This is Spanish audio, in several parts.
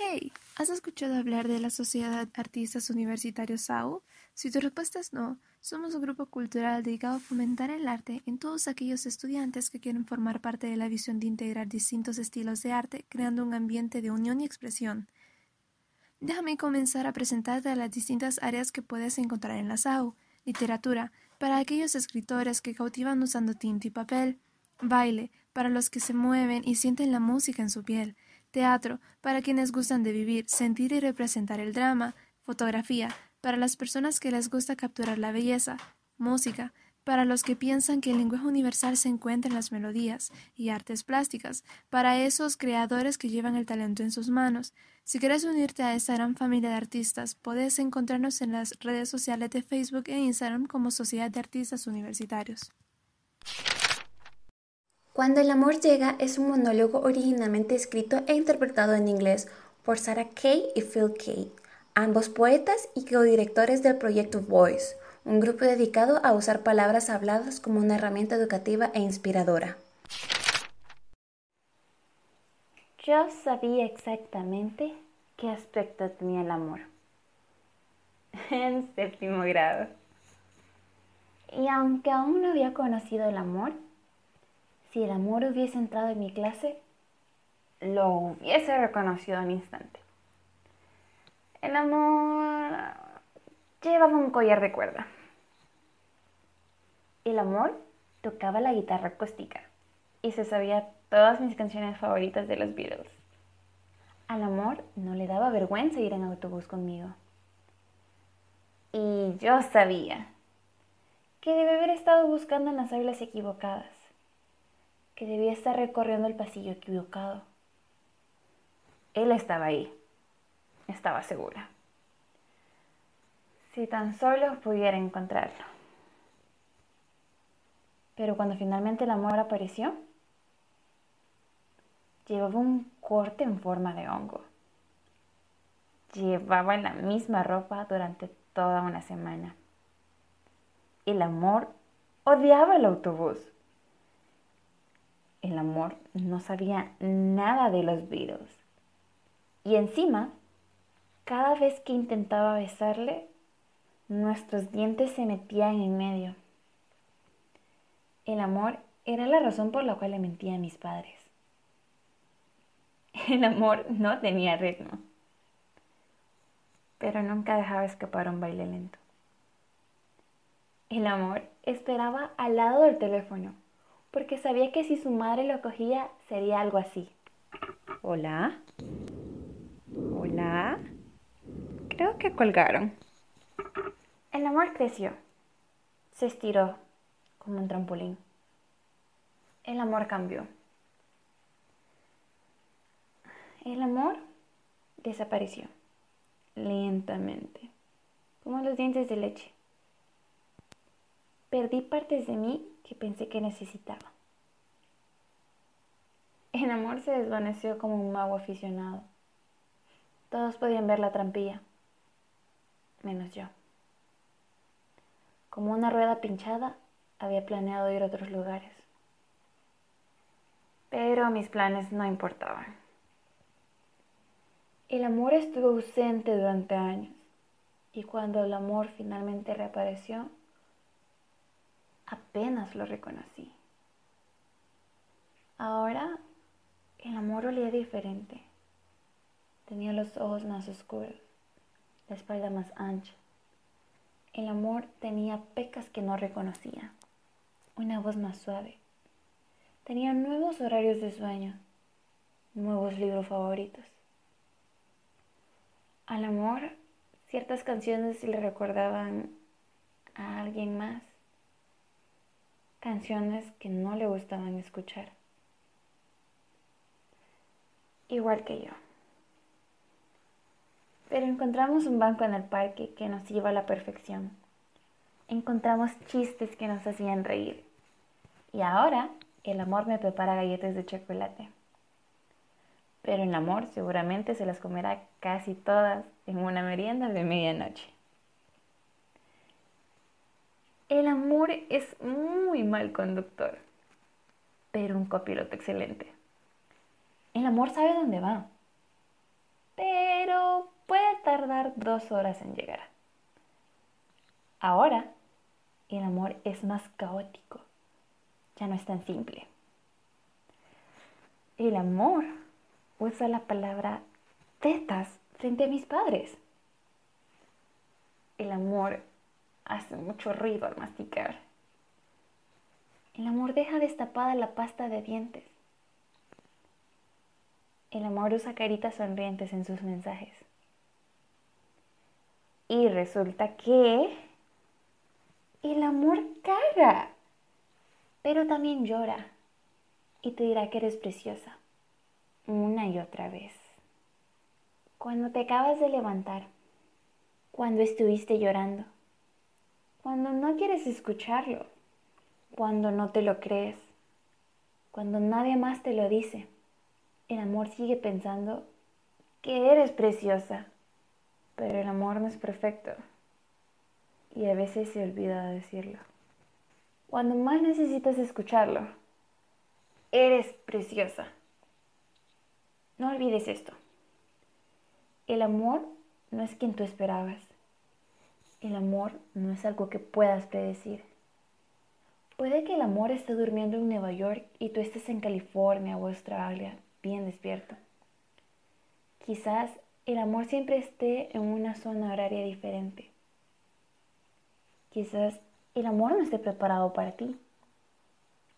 Hey, ¿has escuchado hablar de la Sociedad Artistas Universitarios SAU? Si tu respuesta es no, somos un grupo cultural dedicado a fomentar el arte en todos aquellos estudiantes que quieren formar parte de la visión de integrar distintos estilos de arte, creando un ambiente de unión y expresión. Déjame comenzar a presentarte las distintas áreas que puedes encontrar en la SAU. Literatura, para aquellos escritores que cautivan usando tinta y papel. Baile, para los que se mueven y sienten la música en su piel Teatro, para quienes gustan de vivir, sentir y representar el drama. Fotografía, para las personas que les gusta capturar la belleza. Música, para los que piensan que el lenguaje universal se encuentra en las melodías. Y artes plásticas, para esos creadores que llevan el talento en sus manos. Si quieres unirte a esta gran familia de artistas, puedes encontrarnos en las redes sociales de Facebook e Instagram como Sociedad de Artistas Universitarios. Cuando el amor llega es un monólogo originalmente escrito e interpretado en inglés por Sarah Kay y Phil Kay, ambos poetas y co-directores del proyecto Voice, un grupo dedicado a usar palabras habladas como una herramienta educativa e inspiradora. Yo sabía exactamente qué aspecto tenía el amor. En séptimo grado. Y aunque aún no había conocido el amor, si el amor hubiese entrado en mi clase, lo hubiese reconocido al instante. El amor llevaba un collar de cuerda. El amor tocaba la guitarra acústica y se sabía todas mis canciones favoritas de los Beatles. Al amor no le daba vergüenza ir en autobús conmigo. Y yo sabía que debe haber estado buscando en las aulas equivocadas que debía estar recorriendo el pasillo equivocado. Él estaba ahí, estaba segura. Si tan solo pudiera encontrarlo. Pero cuando finalmente el amor apareció, llevaba un corte en forma de hongo. Llevaba la misma ropa durante toda una semana. El amor odiaba el autobús amor no sabía nada de los Beatles. Y encima, cada vez que intentaba besarle, nuestros dientes se metían en medio. El amor era la razón por la cual le mentía a mis padres. El amor no tenía ritmo, pero nunca dejaba escapar un baile lento. El amor esperaba al lado del teléfono porque sabía que si su madre lo cogía sería algo así. Hola. Hola. Creo que colgaron. El amor creció. Se estiró como un trampolín. El amor cambió. El amor desapareció lentamente, como los dientes de leche. Perdí partes de mí que pensé que necesitaba. El amor se desvaneció como un mago aficionado. Todos podían ver la trampilla, menos yo. Como una rueda pinchada, había planeado ir a otros lugares. Pero mis planes no importaban. El amor estuvo ausente durante años y cuando el amor finalmente reapareció, apenas lo reconocí. Ahora el amor olía diferente. Tenía los ojos más oscuros, la espalda más ancha. El amor tenía pecas que no reconocía, una voz más suave. Tenía nuevos horarios de sueño, nuevos libros favoritos. Al amor, ciertas canciones le recordaban a alguien más canciones que no le gustaban escuchar. Igual que yo. Pero encontramos un banco en el parque que nos iba a la perfección. Encontramos chistes que nos hacían reír. Y ahora el amor me prepara galletas de chocolate. Pero el amor seguramente se las comerá casi todas en una merienda de medianoche. El amor es muy mal conductor, pero un copiloto excelente. El amor sabe dónde va, pero tardar dos horas en llegar. Ahora, el amor es más caótico, ya no es tan simple. El amor usa la palabra tetas frente a mis padres. El amor hace mucho ruido al masticar. El amor deja destapada la pasta de dientes. El amor usa caritas sonrientes en sus mensajes. Y resulta que el amor caga, pero también llora y te dirá que eres preciosa una y otra vez. Cuando te acabas de levantar, cuando estuviste llorando, cuando no quieres escucharlo, cuando no te lo crees, cuando nadie más te lo dice, el amor sigue pensando que eres preciosa, pero el amor no es perfecto y a veces se olvida de decirlo. Cuando más necesitas escucharlo, eres preciosa. No olvides esto. El amor no es quien tú esperabas. El amor no es algo que puedas predecir. Puede que el amor esté durmiendo en Nueva York y tú estés en California o Australia, bien despierto. Quizás el amor siempre esté en una zona horaria diferente. Quizás el amor no esté preparado para ti.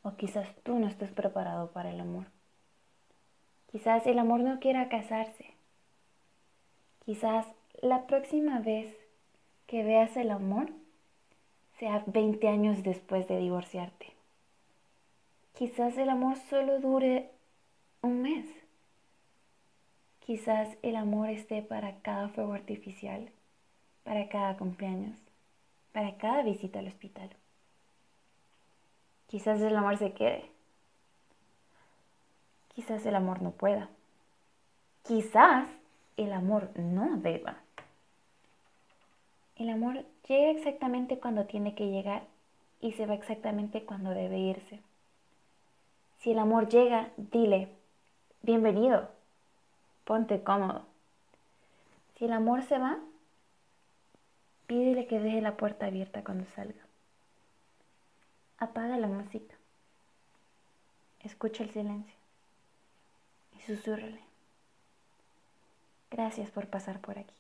O quizás tú no estés preparado para el amor. Quizás el amor no quiera casarse. Quizás la próxima vez que veas el amor sea 20 años después de divorciarte. Quizás el amor solo dure un mes. Quizás el amor esté para cada fuego artificial, para cada cumpleaños, para cada visita al hospital. Quizás el amor se quede. Quizás el amor no pueda. Quizás el amor no deba. El amor llega exactamente cuando tiene que llegar y se va exactamente cuando debe irse. Si el amor llega, dile, bienvenido, ponte cómodo. Si el amor se va, pídele que deje la puerta abierta cuando salga. Apaga la música. Escucha el silencio y susurrale. Gracias por pasar por aquí.